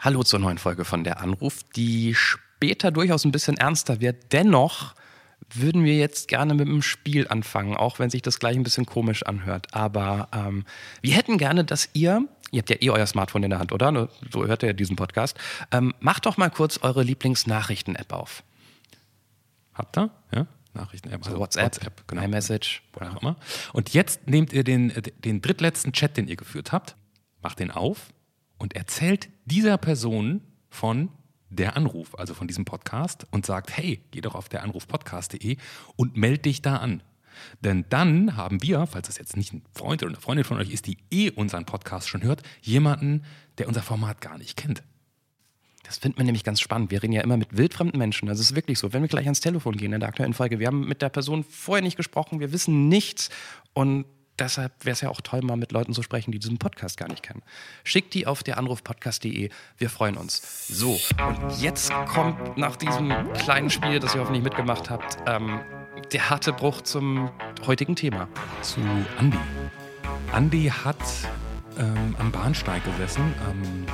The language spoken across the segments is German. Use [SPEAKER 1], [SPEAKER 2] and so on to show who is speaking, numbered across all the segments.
[SPEAKER 1] Hallo zur neuen Folge von der Anruf, die später durchaus ein bisschen ernster wird. Dennoch würden wir jetzt gerne mit einem Spiel anfangen, auch wenn sich das gleich ein bisschen komisch anhört. Aber ähm, wir hätten gerne, dass ihr, ihr habt ja eh euer Smartphone in der Hand, oder? So hört ihr ja diesen Podcast. Ähm, macht doch mal kurz eure Lieblingsnachrichten-App auf.
[SPEAKER 2] Habt ihr? Ja? Nachrichten-App.
[SPEAKER 1] Also WhatsApp, WhatsApp genau. iMessage.
[SPEAKER 2] Auch immer. Und jetzt nehmt ihr den, den drittletzten Chat, den ihr geführt habt, macht den auf und erzählt dieser Person von der Anruf, also von diesem Podcast und sagt, hey, geh doch auf der Anrufpodcast.de und meld dich da an. Denn dann haben wir, falls das jetzt nicht ein Freund oder eine Freundin von euch ist, die eh unseren Podcast schon hört, jemanden, der unser Format gar nicht kennt.
[SPEAKER 1] Das findet man nämlich ganz spannend. Wir reden ja immer mit wildfremden Menschen. Das ist wirklich so. Wenn wir gleich ans Telefon gehen in der aktuellen Folge, wir haben mit der Person vorher nicht gesprochen, wir wissen nichts und deshalb wäre es ja auch toll, mal mit Leuten zu sprechen, die diesen Podcast gar nicht kennen. Schickt die auf der Anrufpodcast.de. Wir freuen uns. So, und jetzt kommt nach diesem kleinen Spiel, das ihr hoffentlich mitgemacht habt, ähm, der harte Bruch zum heutigen Thema.
[SPEAKER 2] Zu Andi. Andi hat ähm, am Bahnsteig gesessen, ähm,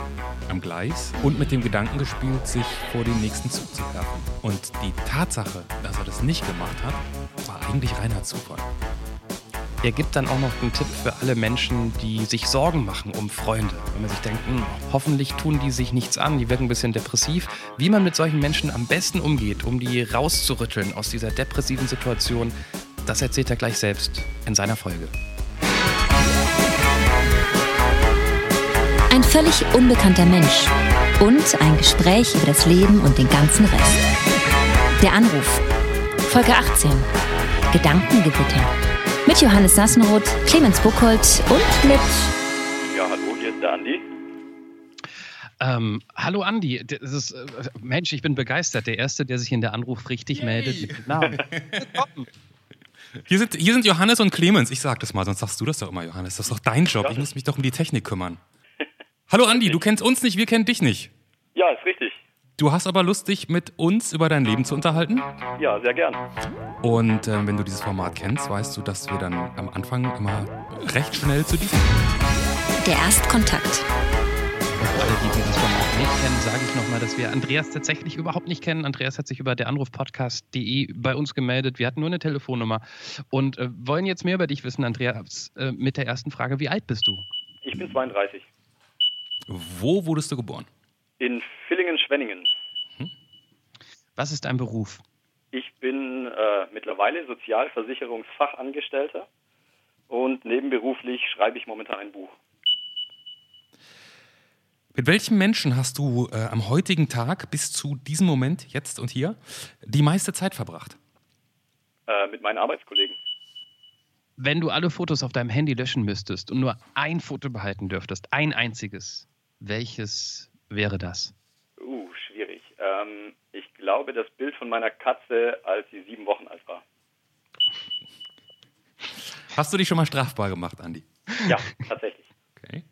[SPEAKER 2] am Gleis und mit dem Gedanken gespielt, sich vor den nächsten Zug zu werfen. Und die Tatsache, dass er das nicht gemacht hat, war eigentlich reiner Zufall.
[SPEAKER 1] Er gibt dann auch noch einen Tipp für alle Menschen, die sich Sorgen machen um Freunde. Wenn man sich denkt, hm, hoffentlich tun die sich nichts an, die wirken ein bisschen depressiv. Wie man mit solchen Menschen am besten umgeht, um die rauszurütteln aus dieser depressiven Situation, das erzählt er gleich selbst in seiner Folge.
[SPEAKER 3] Ein völlig unbekannter Mensch und ein Gespräch über das Leben und den ganzen Rest. Der Anruf. Folge 18. Gedankengewitter. Mit Johannes Sassenroth, Clemens Buchholz und mit.
[SPEAKER 4] Ja, hallo, hier ist der Andi.
[SPEAKER 1] Ähm, hallo Andi, das ist, äh, Mensch, ich bin begeistert. Der Erste, der sich in der Anruf richtig Yay. meldet Namen.
[SPEAKER 2] Hier sind, hier sind Johannes und Clemens. Ich sag das mal, sonst sagst du das doch immer, Johannes. Das ist doch dein Job. Ich muss mich doch um die Technik kümmern. Hallo Andi, du kennst uns nicht, wir kennen dich nicht.
[SPEAKER 4] Ja, ist richtig.
[SPEAKER 2] Du hast aber Lust, dich mit uns über dein Leben zu unterhalten?
[SPEAKER 4] Ja, sehr gern.
[SPEAKER 2] Und äh, wenn du dieses Format kennst, weißt du, dass wir dann am Anfang immer recht schnell zu diesem.
[SPEAKER 3] Der Erstkontakt.
[SPEAKER 1] Für alle, die dieses Format nicht kennen, sage ich nochmal, dass wir Andreas tatsächlich überhaupt nicht kennen. Andreas hat sich über der Anrufpodcast.de bei uns gemeldet. Wir hatten nur eine Telefonnummer und äh, wollen jetzt mehr über dich wissen, Andreas, äh, mit der ersten Frage. Wie alt bist du?
[SPEAKER 4] Ich bin 32.
[SPEAKER 2] Wo wurdest du geboren?
[SPEAKER 4] In Villingen-Schwenningen. Hm?
[SPEAKER 1] Was ist dein Beruf?
[SPEAKER 4] Ich bin äh, mittlerweile Sozialversicherungsfachangestellter und nebenberuflich schreibe ich momentan ein Buch.
[SPEAKER 2] Mit welchen Menschen hast du äh, am heutigen Tag bis zu diesem Moment, jetzt und hier, die meiste Zeit verbracht?
[SPEAKER 4] Äh, mit meinen Arbeitskollegen.
[SPEAKER 1] Wenn du alle Fotos auf deinem Handy löschen müsstest und nur ein Foto behalten dürftest, ein einziges, welches wäre das?
[SPEAKER 4] Uh, schwierig. Ähm, ich glaube, das Bild von meiner Katze, als sie sieben Wochen alt war.
[SPEAKER 2] Hast du dich schon mal strafbar gemacht, Andi?
[SPEAKER 4] Ja, tatsächlich.
[SPEAKER 1] Okay.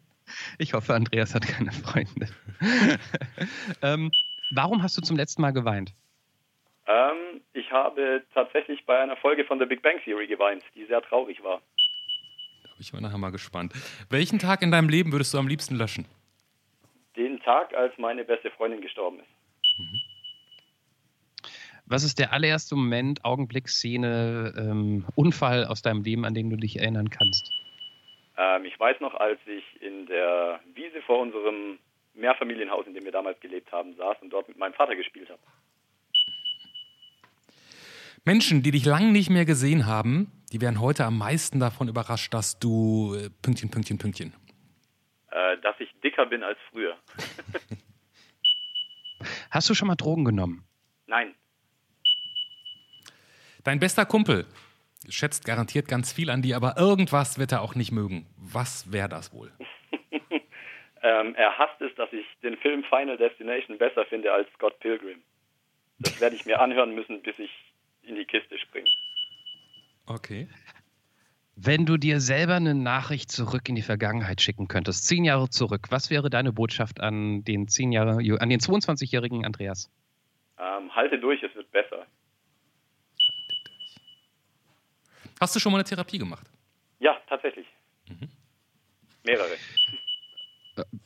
[SPEAKER 1] Ich hoffe, Andreas hat keine Freunde. ähm, warum hast du zum letzten Mal geweint?
[SPEAKER 4] Ähm, ich habe tatsächlich bei einer Folge von The Big Bang Theory geweint, die sehr traurig war.
[SPEAKER 2] Da bin ich nachher mal gespannt. Welchen Tag in deinem Leben würdest du am liebsten löschen?
[SPEAKER 4] Tag, als meine beste Freundin gestorben ist. Mhm.
[SPEAKER 1] Was ist der allererste Moment, Augenblick, Szene, ähm, Unfall aus deinem Leben, an den du dich erinnern kannst?
[SPEAKER 4] Ähm, ich weiß noch, als ich in der Wiese vor unserem Mehrfamilienhaus, in dem wir damals gelebt haben, saß und dort mit meinem Vater gespielt habe.
[SPEAKER 2] Menschen, die dich lange nicht mehr gesehen haben, die werden heute am meisten davon überrascht, dass du äh, Pünktchen, Pünktchen, Pünktchen.
[SPEAKER 4] Äh, dass ich dicker bin als früher.
[SPEAKER 1] Hast du schon mal Drogen genommen?
[SPEAKER 4] Nein.
[SPEAKER 2] Dein bester Kumpel schätzt garantiert ganz viel an dir, aber irgendwas wird er auch nicht mögen. Was wäre das wohl?
[SPEAKER 4] ähm, er hasst es, dass ich den Film Final Destination besser finde als Scott Pilgrim. Das werde ich mir anhören müssen, bis ich in die Kiste springen.
[SPEAKER 2] Okay.
[SPEAKER 1] Wenn du dir selber eine Nachricht zurück in die Vergangenheit schicken könntest, zehn Jahre zurück, was wäre deine Botschaft an den zehn Jahre, an den 22-jährigen Andreas?
[SPEAKER 4] Ähm, halte durch, es wird besser.
[SPEAKER 2] Hast du schon mal eine Therapie gemacht?
[SPEAKER 4] Ja, tatsächlich. Mhm. Mehrere.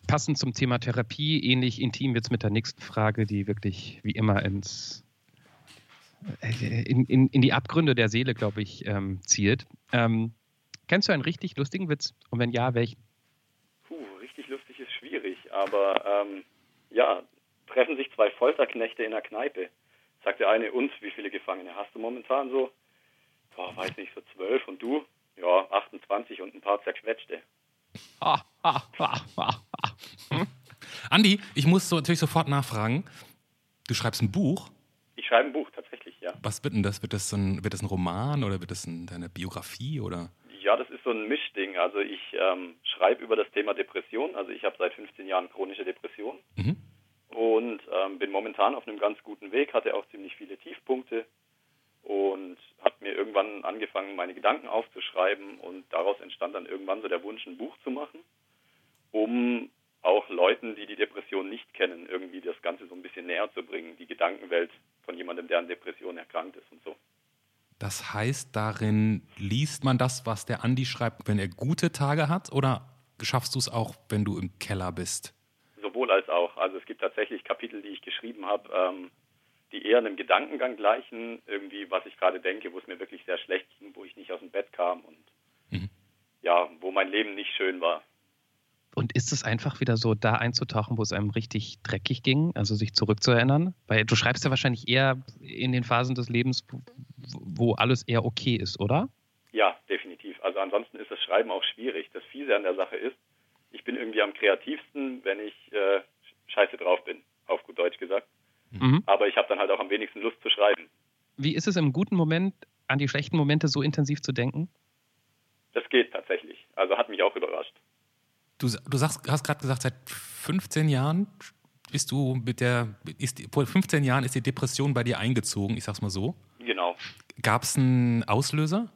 [SPEAKER 1] passend zum Thema Therapie, ähnlich intim jetzt mit der nächsten Frage, die wirklich wie immer ins, äh, in, in, in die Abgründe der Seele, glaube ich, ähm, zielt. Ähm, kennst du einen richtig lustigen Witz? Und wenn ja, welchen?
[SPEAKER 4] Puh, richtig lustig ist schwierig, aber ähm, ja, treffen sich zwei Folterknechte in der Kneipe. Sagt der eine, uns, wie viele Gefangene hast du momentan so? Boah, weiß nicht, so zwölf und du? Ja, 28 und ein paar zerquetschte.
[SPEAKER 2] Ah, ah, ah, hm? Andi, ich muss so natürlich sofort nachfragen. Du schreibst ein Buch?
[SPEAKER 4] Ich schreibe ein Buch.
[SPEAKER 2] Was wird denn das? Wird das ein, wird das ein Roman oder wird das ein, deine Biografie oder?
[SPEAKER 4] Ja, das ist so ein Mischding. Also ich ähm, schreibe über das Thema Depression. Also ich habe seit 15 Jahren chronische Depression mhm. und ähm, bin momentan auf einem ganz guten Weg, hatte auch ziemlich viele Tiefpunkte und habe mir irgendwann angefangen, meine Gedanken aufzuschreiben und daraus entstand dann irgendwann so der Wunsch, ein Buch zu machen, um auch Leuten, die die Depression nicht kennen, irgendwie das Ganze so ein bisschen näher zu bringen, die Gedankenwelt von jemandem, der an Depression erkrankt ist und so.
[SPEAKER 2] Das heißt, darin liest man das, was der Andi schreibt, wenn er gute Tage hat, oder schaffst du es auch, wenn du im Keller bist?
[SPEAKER 4] Sowohl als auch. Also es gibt tatsächlich Kapitel, die ich geschrieben habe, ähm, die eher einem Gedankengang gleichen, irgendwie, was ich gerade denke, wo es mir wirklich sehr schlecht ging, wo ich nicht aus dem Bett kam und mhm. ja, wo mein Leben nicht schön war.
[SPEAKER 1] Und ist es einfach wieder so, da einzutauchen, wo es einem richtig dreckig ging, also sich zurückzuerinnern? Weil du schreibst ja wahrscheinlich eher in den Phasen des Lebens, wo alles eher okay ist, oder?
[SPEAKER 4] Ja, definitiv. Also ansonsten ist das Schreiben auch schwierig. Das Fiese an der Sache ist, ich bin irgendwie am kreativsten, wenn ich äh, scheiße drauf bin, auf gut Deutsch gesagt. Mhm. Aber ich habe dann halt auch am wenigsten Lust zu schreiben.
[SPEAKER 1] Wie ist es im guten Moment, an die schlechten Momente so intensiv zu denken?
[SPEAKER 4] Das geht tatsächlich. Also hat mich auch überrascht.
[SPEAKER 2] Du, du sagst, hast gerade gesagt, seit 15 Jahren bist du mit der, ist, vor 15 Jahren ist die Depression bei dir eingezogen, ich sag's mal so.
[SPEAKER 4] Genau.
[SPEAKER 2] Gab es einen Auslöser?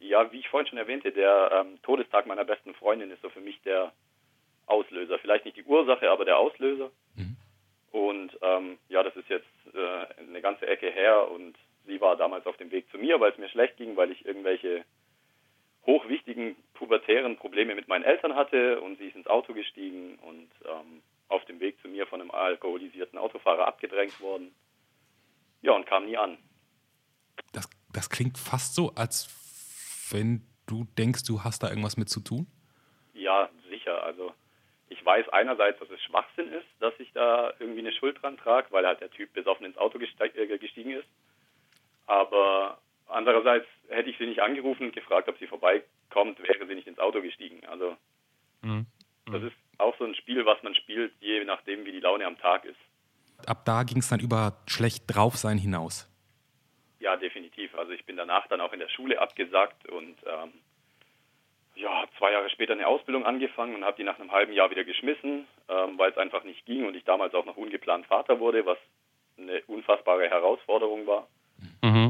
[SPEAKER 4] Ja, wie ich vorhin schon erwähnte, der ähm, Todestag meiner besten Freundin ist so für mich der Auslöser. Vielleicht nicht die Ursache, aber der Auslöser. Mhm. Und ähm, ja, das ist jetzt äh, eine ganze Ecke her und sie war damals auf dem Weg zu mir, weil es mir schlecht ging, weil ich irgendwelche hochwichtigen pubertären Probleme mit meinen Eltern hatte und sie ist ins Auto gestiegen und ähm, auf dem Weg zu mir von einem alkoholisierten Autofahrer abgedrängt worden. Ja, und kam nie an.
[SPEAKER 2] Das, das klingt fast so, als wenn du denkst, du hast da irgendwas mit zu tun?
[SPEAKER 4] Ja, sicher. Also ich weiß einerseits, dass es Schwachsinn ist, dass ich da irgendwie eine Schuld dran trage, weil halt der Typ besoffen ins Auto äh, gestiegen ist. Aber andererseits hätte ich sie nicht angerufen und gefragt, ob sie vorbeikommt, wäre sie nicht ins Auto gestiegen. Also mhm. das ist auch so ein Spiel, was man spielt, je nachdem, wie die Laune am Tag ist.
[SPEAKER 2] Ab da ging es dann über schlecht drauf sein hinaus.
[SPEAKER 4] Ja, definitiv. Also ich bin danach dann auch in der Schule abgesagt und ähm, ja, habe zwei Jahre später eine Ausbildung angefangen und habe die nach einem halben Jahr wieder geschmissen, ähm, weil es einfach nicht ging und ich damals auch noch ungeplant Vater wurde, was eine unfassbare Herausforderung war. Mhm.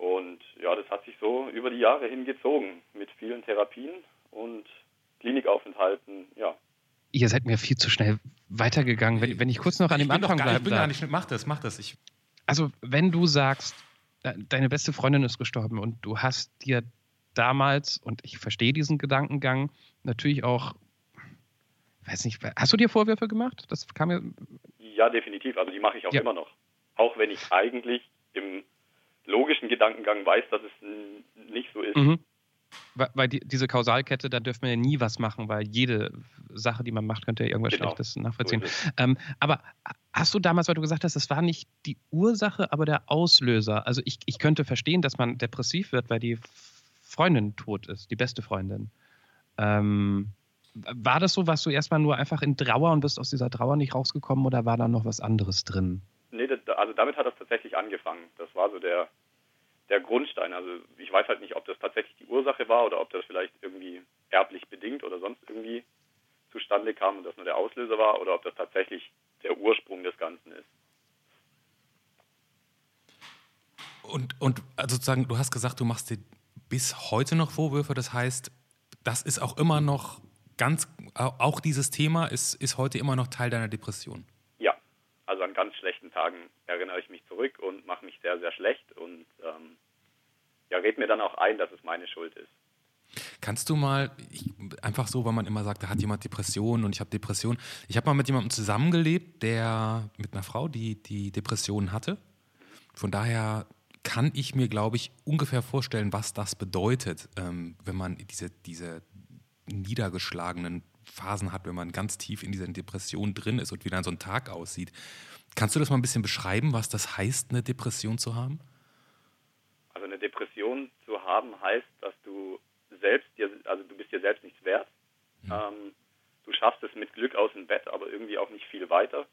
[SPEAKER 4] Und ja, das hat sich so über die Jahre hingezogen mit vielen Therapien und Klinikaufenthalten, ja.
[SPEAKER 1] Ihr seid mir viel zu schnell weitergegangen. Wenn, wenn ich kurz noch an ich dem Anfang bleibe. Ich
[SPEAKER 2] bin gar nicht, mach das, mach das. Ich
[SPEAKER 1] also, wenn du sagst, deine beste Freundin ist gestorben und du hast dir damals, und ich verstehe diesen Gedankengang, natürlich auch, weiß nicht, hast du dir Vorwürfe gemacht? Das kam mir.
[SPEAKER 4] Ja, definitiv. Also die mache ich auch ja. immer noch. Auch wenn ich eigentlich im logischen Gedankengang weiß, dass es nicht so ist. Mhm.
[SPEAKER 1] Weil, die, diese Kausalkette, da dürfen wir ja nie was machen, weil jede Sache, die man macht, könnte ja irgendwas genau. Schlechtes nachvollziehen. So ähm, aber hast du damals, weil du gesagt hast, das war nicht die Ursache, aber der Auslöser. Also ich, ich könnte verstehen, dass man depressiv wird, weil die Freundin tot ist, die beste Freundin. Ähm, war das so, warst du erstmal nur einfach in Trauer und bist aus dieser Trauer nicht rausgekommen oder war da noch was anderes drin?
[SPEAKER 4] Also damit hat das tatsächlich angefangen. Das war so der, der Grundstein. Also ich weiß halt nicht, ob das tatsächlich die Ursache war oder ob das vielleicht irgendwie erblich bedingt oder sonst irgendwie zustande kam und das nur der Auslöser war oder ob das tatsächlich der Ursprung des Ganzen ist.
[SPEAKER 2] Und, und also sozusagen, du hast gesagt, du machst dir bis heute noch Vorwürfe. Das heißt, das ist auch immer noch ganz, auch dieses Thema ist, ist heute immer noch Teil deiner Depression.
[SPEAKER 4] Schlechten Tagen erinnere ich mich zurück und mache mich sehr, sehr schlecht und ähm, ja, red mir dann auch ein, dass es meine Schuld ist.
[SPEAKER 2] Kannst du mal, ich, einfach so, weil man immer sagt, da hat jemand Depressionen und ich habe Depressionen. Ich habe mal mit jemandem zusammengelebt, der mit einer Frau, die die Depressionen hatte. Von daher kann ich mir, glaube ich, ungefähr vorstellen, was das bedeutet, ähm, wenn man diese, diese niedergeschlagenen Phasen hat, wenn man ganz tief in dieser Depression drin ist und wie dann so ein Tag aussieht. Kannst du das mal ein bisschen beschreiben, was das heißt, eine Depression zu haben?
[SPEAKER 4] Also eine Depression zu haben heißt, dass du selbst dir, also du bist dir selbst nichts wert. Mhm. Ähm, du schaffst es mit Glück aus dem Bett, aber irgendwie auch nicht viel weiter.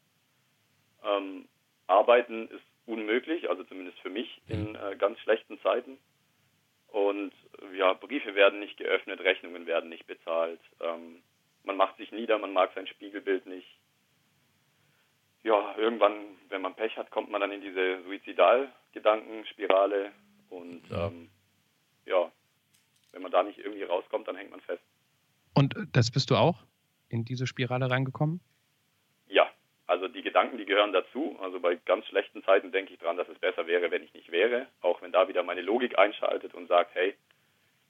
[SPEAKER 4] Ähm, arbeiten ist unmöglich, also zumindest für mich in äh, ganz schlechten Zeiten. Und ja, Briefe werden nicht geöffnet, Rechnungen werden nicht bezahlt. Ähm, man macht sich nieder, man mag sein Spiegelbild nicht. Ja, irgendwann, wenn man Pech hat, kommt man dann in diese Suizidalgedankenspirale und ähm, ja, wenn man da nicht irgendwie rauskommt, dann hängt man fest.
[SPEAKER 1] Und das bist du auch in diese Spirale reingekommen?
[SPEAKER 4] Also die Gedanken, die gehören dazu. Also bei ganz schlechten Zeiten denke ich dran, dass es besser wäre, wenn ich nicht wäre. Auch wenn da wieder meine Logik einschaltet und sagt, hey,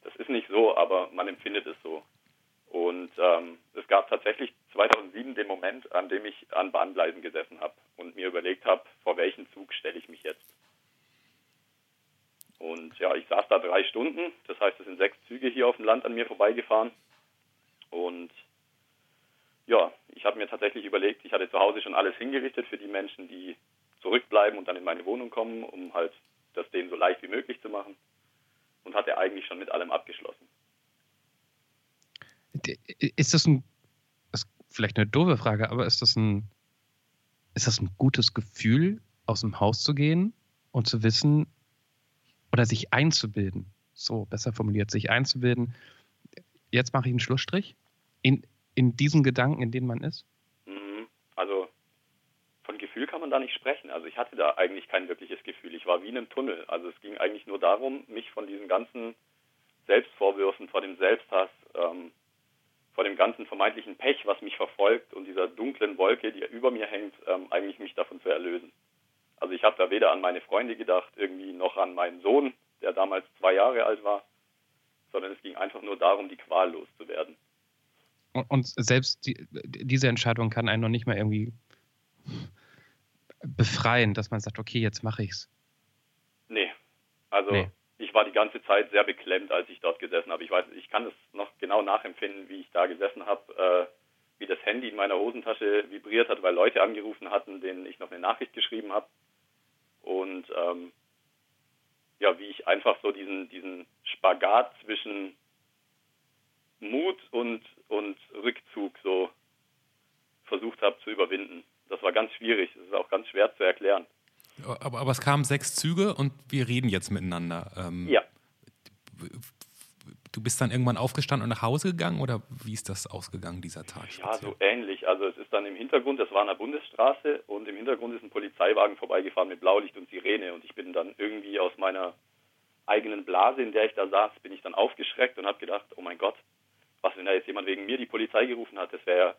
[SPEAKER 4] das ist nicht so, aber man empfindet es so. Und ähm, es gab tatsächlich 2007 den Moment, an dem ich an Bahngleisen gesessen habe und mir überlegt habe, vor welchen Zug stelle ich mich jetzt. Und ja, ich saß da drei Stunden. Das heißt, es sind sechs Züge hier auf dem Land an mir vorbeigefahren. Und ja, ich habe mir tatsächlich überlegt, ich hatte zu Hause schon alles hingerichtet für die Menschen, die zurückbleiben und dann in meine Wohnung kommen, um halt das denen so leicht wie möglich zu machen. Und hatte eigentlich schon mit allem abgeschlossen.
[SPEAKER 1] Ist das ein, das ist vielleicht eine doofe Frage, aber ist das ein, ist das ein gutes Gefühl, aus dem Haus zu gehen und zu wissen oder sich einzubilden? So, besser formuliert, sich einzubilden. Jetzt mache ich einen Schlussstrich. In, in diesen Gedanken, in denen man ist?
[SPEAKER 4] Mhm. Also von Gefühl kann man da nicht sprechen. Also ich hatte da eigentlich kein wirkliches Gefühl. Ich war wie in einem Tunnel. Also es ging eigentlich nur darum, mich von diesen ganzen Selbstvorwürfen, vor dem Selbsthass, ähm, vor dem ganzen vermeintlichen Pech, was mich verfolgt und dieser dunklen Wolke, die über mir hängt, ähm, eigentlich mich davon zu erlösen. Also ich habe da weder an meine Freunde gedacht, irgendwie noch an meinen Sohn, der damals zwei Jahre alt war, sondern es ging einfach nur darum, die Qual loszuwerden.
[SPEAKER 1] Und, selbst die, diese Entscheidung kann einen noch nicht mal irgendwie befreien, dass man sagt, okay, jetzt mache ich's.
[SPEAKER 4] Nee. Also nee. Ich war die ganze Zeit sehr beklemmt, als ich dort gesessen habe. Ich weiß, ich kann es noch genau nachempfinden, wie ich da gesessen habe, äh, wie das Handy in meiner Hosentasche vibriert hat, weil Leute angerufen hatten, denen ich noch eine Nachricht geschrieben habe. Und ähm, ja, wie ich einfach so diesen, diesen Spagat zwischen Mut und, und Rückzug so versucht habe zu überwinden. Das war ganz schwierig. Das ist auch ganz schwer zu erklären.
[SPEAKER 2] Aber, aber es kamen sechs Züge und wir reden jetzt miteinander.
[SPEAKER 4] Ähm, ja.
[SPEAKER 2] Du bist dann irgendwann aufgestanden und nach Hause gegangen oder wie ist das ausgegangen, dieser Tag?
[SPEAKER 4] Ja, so ähnlich. Also es ist dann im Hintergrund, das war an der Bundesstraße und im Hintergrund ist ein Polizeiwagen vorbeigefahren mit Blaulicht und Sirene und ich bin dann irgendwie aus meiner eigenen Blase, in der ich da saß, bin ich dann aufgeschreckt und habe gedacht, oh mein Gott, was, wenn da jetzt jemand wegen mir die Polizei gerufen hat, das wäre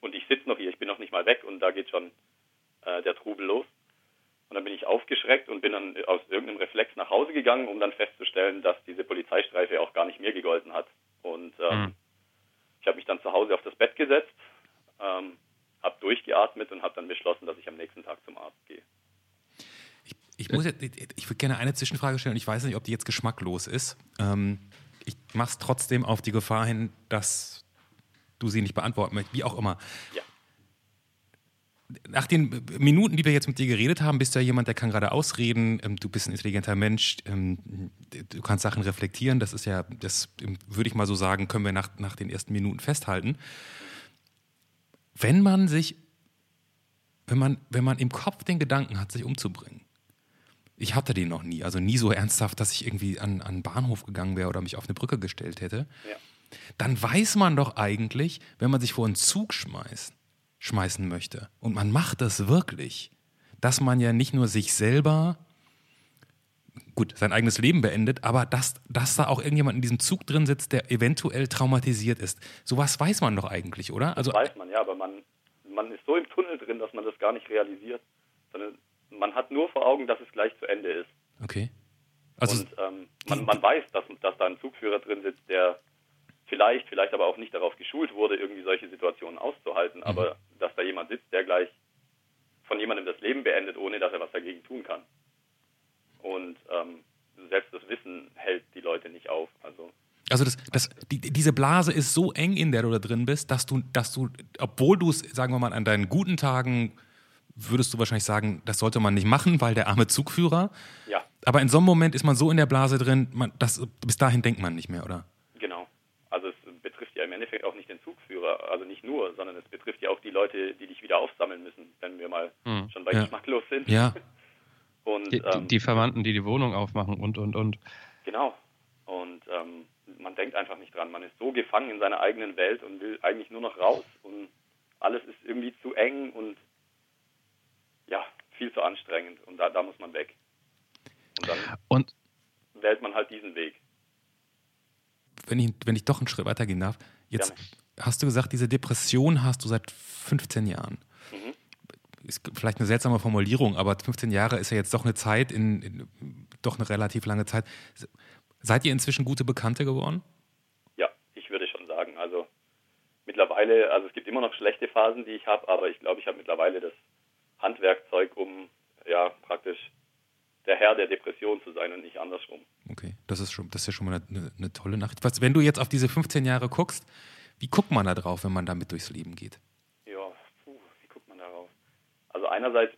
[SPEAKER 4] und ich sitze noch hier, ich bin noch nicht mal weg und da geht schon äh, der Trubel los. Und dann bin ich aufgeschreckt und bin dann aus irgendeinem Reflex nach Hause gegangen, um dann festzustellen, dass diese Polizeistreife auch gar nicht mir gegolten hat. Und ähm, mhm. ich habe mich dann zu Hause auf das Bett gesetzt, ähm, habe durchgeatmet und habe dann beschlossen, dass ich am nächsten Tag zum Arzt gehe.
[SPEAKER 2] Ich, ich, ich würde gerne eine Zwischenfrage stellen. Ich weiß nicht, ob die jetzt geschmacklos ist. Ähm, ich mache es trotzdem auf die Gefahr hin, dass du sie nicht beantworten möchtest, wie auch immer. Ja. Nach den Minuten, die wir jetzt mit dir geredet haben, bist du ja jemand, der kann gerade ausreden. Ähm, du bist ein intelligenter Mensch. Ähm, du kannst Sachen reflektieren. Das ist ja, das ähm, würde ich mal so sagen, können wir nach, nach den ersten Minuten festhalten. Wenn man sich, wenn man, wenn man im Kopf den Gedanken hat, sich umzubringen, ich hatte den noch nie. Also nie so ernsthaft, dass ich irgendwie an, an einen Bahnhof gegangen wäre oder mich auf eine Brücke gestellt hätte. Ja. Dann weiß man doch eigentlich, wenn man sich vor einen Zug schmeißt, schmeißen möchte, und man macht das wirklich, dass man ja nicht nur sich selber, gut, sein eigenes Leben beendet, aber dass, dass da auch irgendjemand in diesem Zug drin sitzt, der eventuell traumatisiert ist. Sowas weiß man doch eigentlich, oder?
[SPEAKER 4] Also, das weiß man, ja, aber man, man ist so im Tunnel drin, dass man das gar nicht realisiert. Sondern man hat nur vor Augen, dass es gleich zu Ende ist.
[SPEAKER 2] Okay.
[SPEAKER 4] Also und ähm, man, man weiß, dass, dass da ein Zugführer drin sitzt, der vielleicht, vielleicht aber auch nicht darauf geschult wurde, irgendwie solche Situationen auszuhalten, mhm. aber dass da jemand sitzt, der gleich von jemandem das Leben beendet, ohne dass er was dagegen tun kann. Und ähm, selbst das Wissen hält die Leute nicht auf. Also
[SPEAKER 2] also das, das, die, diese Blase ist so eng, in der du da drin bist, dass du, dass du, obwohl du es, sagen wir mal, an deinen guten Tagen würdest du wahrscheinlich sagen, das sollte man nicht machen, weil der arme Zugführer.
[SPEAKER 4] Ja.
[SPEAKER 2] Aber in so einem Moment ist man so in der Blase drin, man, das, bis dahin denkt man nicht mehr, oder?
[SPEAKER 4] Genau. Also es betrifft ja im Endeffekt auch nicht den Zugführer, also nicht nur, sondern es betrifft ja auch die Leute, die dich wieder aufsammeln müssen, wenn wir mal hm. schon bei ja. geschmacklos sind.
[SPEAKER 2] Ja.
[SPEAKER 1] Und, die, ähm, die, Verwandten, die die Wohnung aufmachen und, und, und.
[SPEAKER 4] Genau. Und ähm, man denkt einfach nicht dran. Man ist so gefangen in seiner eigenen Welt und will eigentlich nur noch raus. Und alles ist irgendwie zu eng und ja, viel zu anstrengend. Und da, da muss man weg. Und dann
[SPEAKER 1] und
[SPEAKER 4] wählt man halt diesen Weg.
[SPEAKER 2] Wenn ich, wenn ich doch einen Schritt weitergehen darf, jetzt Gerne. hast du gesagt, diese Depression hast du seit 15 Jahren. Mhm. Ist vielleicht eine seltsame Formulierung, aber 15 Jahre ist ja jetzt doch eine Zeit, in, in doch eine relativ lange Zeit. Seid ihr inzwischen gute Bekannte geworden?
[SPEAKER 4] Ja, ich würde schon sagen. Also mittlerweile, also es gibt immer noch schlechte Phasen, die ich habe, aber ich glaube, ich habe mittlerweile das Handwerkzeug, um ja praktisch der Herr der Depression zu sein und nicht andersrum.
[SPEAKER 2] Okay, das ist schon, das ist ja schon mal eine, eine tolle Nachricht. Was, wenn du jetzt auf diese 15 Jahre guckst, wie guckt man da drauf, wenn man damit durchs Leben geht?
[SPEAKER 4] Ja, puh, wie guckt man darauf? Also einerseits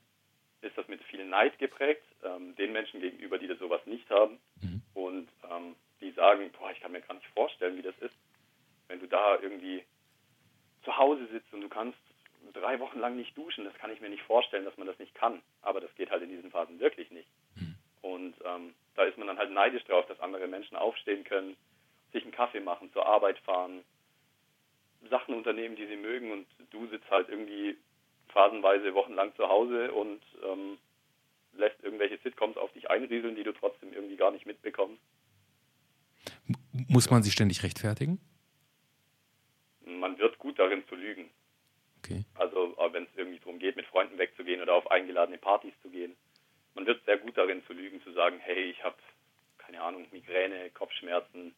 [SPEAKER 4] ist das mit viel Neid geprägt, ähm, den Menschen gegenüber, die das sowas nicht haben mhm. und ähm, die sagen, boah, ich kann mir gar nicht vorstellen, wie das ist, wenn du da irgendwie zu Hause sitzt und du kannst drei Wochen lang nicht duschen, das kann ich mir nicht vorstellen, dass man das nicht kann. Aber das geht halt in diesen Phasen wirklich nicht. Mhm. Und ähm, da ist man dann halt neidisch drauf, dass andere Menschen aufstehen können, sich einen Kaffee machen, zur Arbeit fahren, Sachen unternehmen, die sie mögen und du sitzt halt irgendwie phasenweise wochenlang zu Hause und ähm, lässt irgendwelche Sitcoms auf dich einrieseln, die du trotzdem irgendwie gar nicht mitbekommst.
[SPEAKER 2] Muss man sich ständig rechtfertigen?
[SPEAKER 4] Man wird gut darin zu lügen.
[SPEAKER 2] Okay.
[SPEAKER 4] Also wenn es irgendwie darum geht, mit Freunden wegzugehen oder auf eingeladene Partys zu gehen. Man wird sehr gut darin zu lügen, zu sagen, hey, ich habe, keine Ahnung, Migräne, Kopfschmerzen,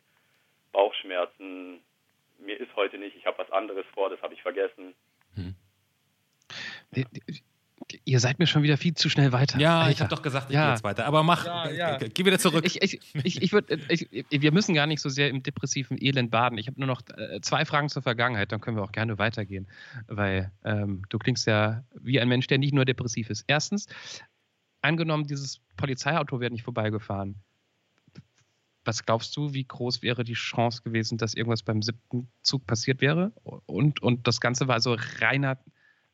[SPEAKER 4] Bauchschmerzen, mir ist heute nicht, ich habe was anderes vor, das habe ich vergessen. Hm.
[SPEAKER 1] Ihr seid mir schon wieder viel zu schnell weiter.
[SPEAKER 2] Ja, Alter. ich habe doch gesagt, ich ja. gehe jetzt weiter. Aber mach, ja, ja. geh wieder zurück.
[SPEAKER 1] Ich, ich, ich, ich würd, wir müssen gar nicht so sehr im depressiven Elend baden. Ich habe nur noch äh, zwei Fragen zur Vergangenheit, dann können wir auch gerne weitergehen. Weil ähm, du klingst ja wie ein Mensch, der nicht nur depressiv ist. Erstens, angenommen, dieses Polizeiauto wäre nicht vorbeigefahren. Was glaubst du, wie groß wäre die Chance gewesen, dass irgendwas beim siebten Zug passiert wäre? Und, und das Ganze war so reiner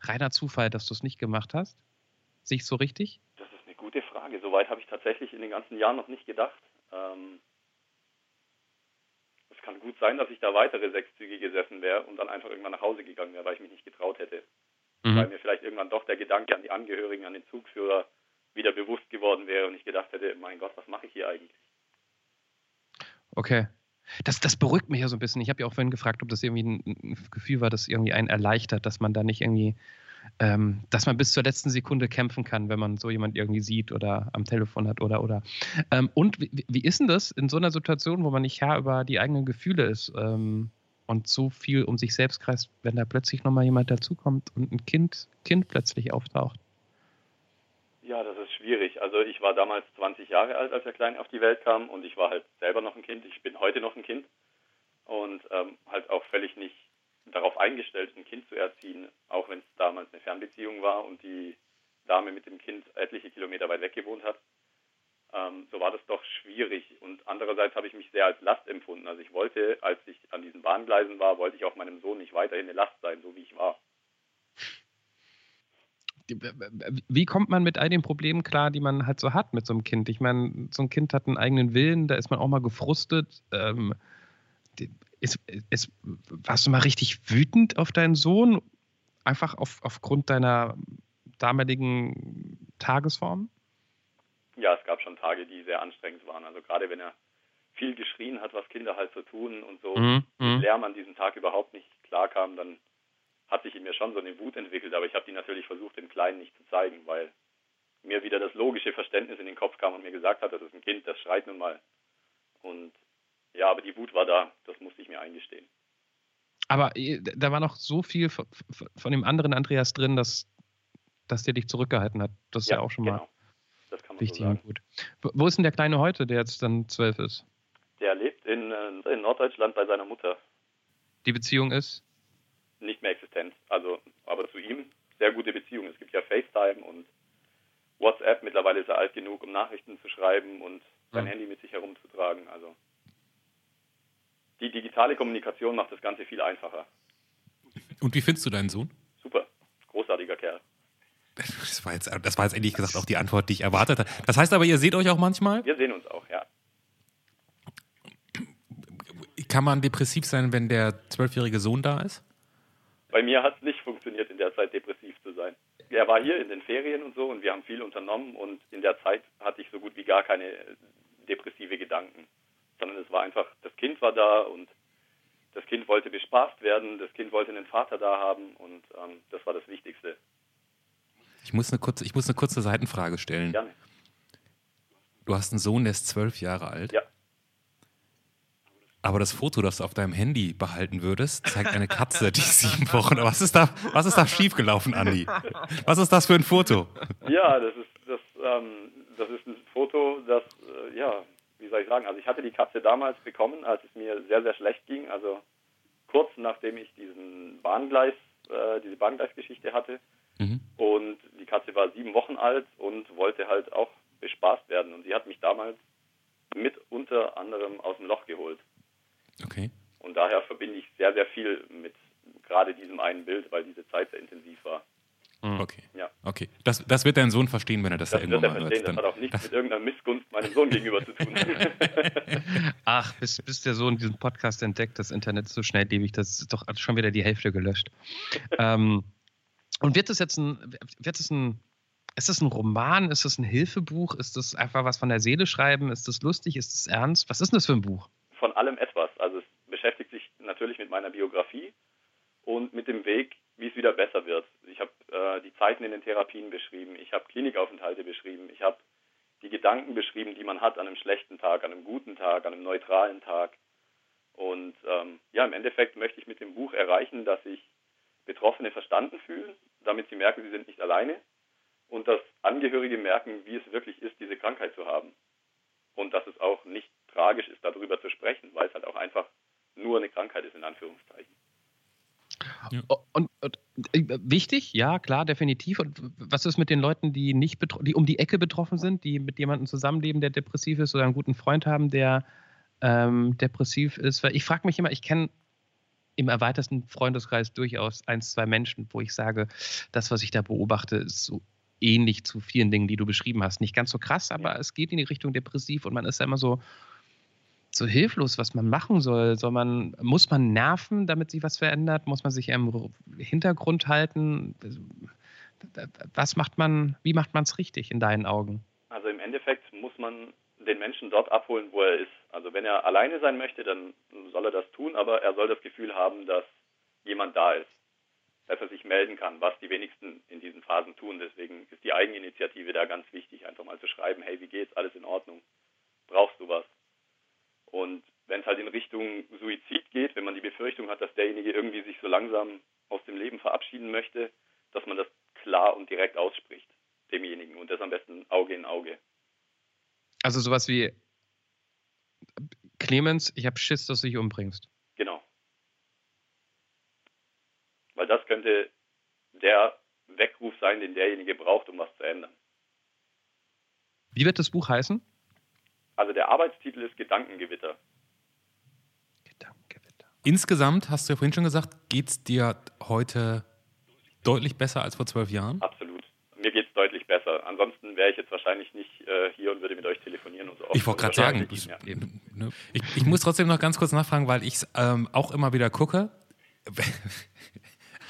[SPEAKER 1] reiner Zufall, dass du es nicht gemacht hast? Sehe ich so richtig?
[SPEAKER 4] Das ist eine gute Frage. Soweit habe ich tatsächlich in den ganzen Jahren noch nicht gedacht. Ähm, es kann gut sein, dass ich da weitere sechs Züge gesessen wäre und dann einfach irgendwann nach Hause gegangen wäre, weil ich mich nicht getraut hätte. Mhm. Weil mir vielleicht irgendwann doch der Gedanke an die Angehörigen, an den Zugführer wieder bewusst geworden wäre und ich gedacht hätte, mein Gott, was mache ich hier eigentlich?
[SPEAKER 1] Okay. Das, das beruhigt mich ja so ein bisschen. Ich habe ja auch vorhin gefragt, ob das irgendwie ein, Gefühl war, das irgendwie einen erleichtert, dass man da nicht irgendwie, ähm, dass man bis zur letzten Sekunde kämpfen kann, wenn man so jemand irgendwie sieht oder am Telefon hat oder oder. Ähm, und wie, wie, ist denn das in so einer Situation, wo man nicht Herr über die eigenen Gefühle ist ähm, und so viel um sich selbst kreist, wenn da plötzlich nochmal jemand dazukommt und ein Kind, Kind plötzlich auftaucht?
[SPEAKER 4] Ja, das ist schwierig. Also ich war damals 20 Jahre alt, als er klein auf die Welt kam und ich war halt selber noch ein Kind. Ich bin heute noch ein Kind und ähm, halt auch völlig nicht darauf eingestellt, ein Kind zu erziehen, auch wenn es damals eine Fernbeziehung war und die Dame mit dem Kind etliche Kilometer weit weg gewohnt hat. Ähm, so war das doch schwierig. Und andererseits habe ich mich sehr als Last empfunden. Also ich wollte, als ich an diesen Bahngleisen war, wollte ich auch meinem Sohn nicht weiterhin eine Last sein, so wie ich war
[SPEAKER 1] wie kommt man mit all den Problemen klar, die man halt so hat mit so einem Kind? Ich meine, so ein Kind hat einen eigenen Willen, da ist man auch mal gefrustet. Ähm, ist, ist, warst du mal richtig wütend auf deinen Sohn? Einfach auf, aufgrund deiner damaligen Tagesform?
[SPEAKER 4] Ja, es gab schon Tage, die sehr anstrengend waren. Also gerade wenn er viel geschrien hat, was Kinder halt so tun und so mhm. mhm. Lärm an diesem Tag überhaupt nicht klarkam, dann hat sich in mir schon so eine Wut entwickelt, aber ich habe die natürlich versucht, dem Kleinen nicht zu zeigen, weil mir wieder das logische Verständnis in den Kopf kam und mir gesagt hat, das ist ein Kind, das schreit nun mal. Und ja, aber die Wut war da, das musste ich mir eingestehen.
[SPEAKER 1] Aber äh, da war noch so viel von, von dem anderen Andreas drin, dass, dass der dich zurückgehalten hat. Das ist ja, ja auch schon
[SPEAKER 4] genau.
[SPEAKER 1] mal wichtig so und gut. Wo ist denn der Kleine heute, der jetzt dann zwölf ist?
[SPEAKER 4] Der lebt in, äh, in Norddeutschland bei seiner Mutter.
[SPEAKER 1] Die Beziehung ist?
[SPEAKER 4] Nicht mehr existent. Also, aber zu ihm sehr gute Beziehung. Es gibt ja FaceTime und WhatsApp. Mittlerweile ist er alt genug, um Nachrichten zu schreiben und sein ja. Handy mit sich herumzutragen. Also die digitale Kommunikation macht das Ganze viel einfacher.
[SPEAKER 2] Und wie findest du deinen Sohn?
[SPEAKER 4] Super, großartiger Kerl.
[SPEAKER 2] Das war jetzt, das war jetzt ehrlich gesagt auch die Antwort, die ich erwartet habe. Das heißt aber, ihr seht euch auch manchmal?
[SPEAKER 4] Wir sehen uns auch, ja.
[SPEAKER 2] Kann man depressiv sein, wenn der zwölfjährige Sohn da ist?
[SPEAKER 4] Bei mir hat es nicht funktioniert, in der Zeit depressiv zu sein. Er war hier in den Ferien und so und wir haben viel unternommen und in der Zeit hatte ich so gut wie gar keine depressive Gedanken sondern es war einfach, das Kind war da und das Kind wollte bespaßt werden, das Kind wollte einen Vater da haben und ähm, das war das Wichtigste.
[SPEAKER 2] Ich muss, eine kurze, ich muss eine kurze Seitenfrage stellen.
[SPEAKER 4] Gerne.
[SPEAKER 2] Du hast einen Sohn, der ist zwölf Jahre alt.
[SPEAKER 4] Ja.
[SPEAKER 2] Aber das Foto, das du auf deinem Handy behalten würdest, zeigt eine Katze, die sieben Wochen. Was ist da, was ist da schiefgelaufen, Andi? Was ist das für ein Foto?
[SPEAKER 4] Ja, das ist, das, ähm, das ist ein Foto, das, äh, ja, wie soll ich sagen, also ich hatte die Katze damals bekommen, als es mir sehr, sehr schlecht ging, also kurz nachdem ich diesen Bahngleis, äh, diese Bahngleisgeschichte hatte. Mhm. Und die Katze war sieben Wochen alt und wollte halt auch bespaßt werden. Und sie hat mich damals mit unter anderem aus dem Loch geholt.
[SPEAKER 2] Okay.
[SPEAKER 4] Und daher verbinde ich sehr, sehr viel mit gerade diesem einen Bild, weil diese Zeit sehr intensiv war.
[SPEAKER 2] Mhm. Okay. Ja. Okay. Das, das wird dein Sohn verstehen, wenn er das, das irgendwann
[SPEAKER 4] mal hört. Das hat auch nichts mit irgendeiner Missgunst meinem Sohn gegenüber zu tun.
[SPEAKER 1] Ach, bis, bis der Sohn diesen Podcast entdeckt, das Internet ist so schnelllebig, das ist doch schon wieder die Hälfte gelöscht. ähm, und wird das jetzt ein, wird das ein, ist das ein Roman? Ist das ein Hilfebuch? Ist das einfach was von der Seele schreiben? Ist das lustig? Ist das ernst? Was ist denn das für ein Buch?
[SPEAKER 4] Von allem etwas. Also es beschäftigt sich natürlich mit meiner Biografie und mit dem Weg, wie es wieder besser wird. Ich habe äh, die Zeiten in den Therapien beschrieben, ich habe Klinikaufenthalte beschrieben, ich habe die Gedanken beschrieben, die man hat an einem schlechten Tag, an einem guten Tag, an einem neutralen Tag. Und ähm, ja, im Endeffekt möchte ich mit dem Buch erreichen, dass sich Betroffene verstanden fühlen, damit sie merken, sie sind nicht alleine und dass Angehörige merken, wie es wirklich ist, diese Krankheit zu haben. Und dass es auch nicht tragisch ist, darüber zu sprechen, weil es halt auch einfach nur eine Krankheit ist, in Anführungszeichen.
[SPEAKER 1] Ja. Und, und, äh, wichtig, ja, klar, definitiv. Und was ist mit den Leuten, die nicht die um die Ecke betroffen sind, die mit jemandem zusammenleben, der depressiv ist oder einen guten Freund haben, der ähm, depressiv ist? Weil ich frage mich immer, ich kenne im erweiterten Freundeskreis durchaus ein, zwei Menschen, wo ich sage, das, was ich da beobachte, ist so ähnlich zu vielen Dingen, die du beschrieben hast. Nicht ganz so krass, aber ja. es geht in die Richtung depressiv und man ist ja immer so, so hilflos, was man machen soll. Soll man, muss man nerven, damit sich was verändert? Muss man sich im Hintergrund halten? Was macht man, wie macht man es richtig in deinen Augen?
[SPEAKER 4] Also im Endeffekt muss man den Menschen dort abholen, wo er ist. Also wenn er alleine sein möchte, dann soll er das tun, aber er soll das Gefühl haben, dass jemand da ist, dass er sich melden kann, was die wenigsten in diesen Phasen tun. Deswegen ist die Eigeninitiative da ganz wichtig, einfach mal zu schreiben, hey, wie geht's, alles in Ordnung, brauchst du was? Und wenn es halt in Richtung Suizid geht, wenn man die Befürchtung hat, dass derjenige irgendwie sich so langsam aus dem Leben verabschieden möchte, dass man das klar und direkt ausspricht, demjenigen. Und das am besten Auge in Auge.
[SPEAKER 1] Also sowas wie Clemens, ich habe Schiss, dass du dich umbringst.
[SPEAKER 4] Genau. Weil das könnte der Weckruf sein, den derjenige braucht, um was zu ändern.
[SPEAKER 1] Wie wird das Buch heißen?
[SPEAKER 4] Also der Arbeitstitel ist Gedankengewitter.
[SPEAKER 2] Gedankengewitter. Insgesamt, hast du ja vorhin schon gesagt, geht es dir heute deutlich besser als vor zwölf Jahren?
[SPEAKER 4] Absolut. Mir geht es deutlich besser. Ansonsten wäre ich jetzt wahrscheinlich nicht äh, hier und würde mit euch telefonieren und so.
[SPEAKER 2] Ich wollte gerade sagen, ich, ne, ich, ich, muss trotzdem noch ganz kurz nachfragen, weil ich es ähm, auch immer wieder gucke.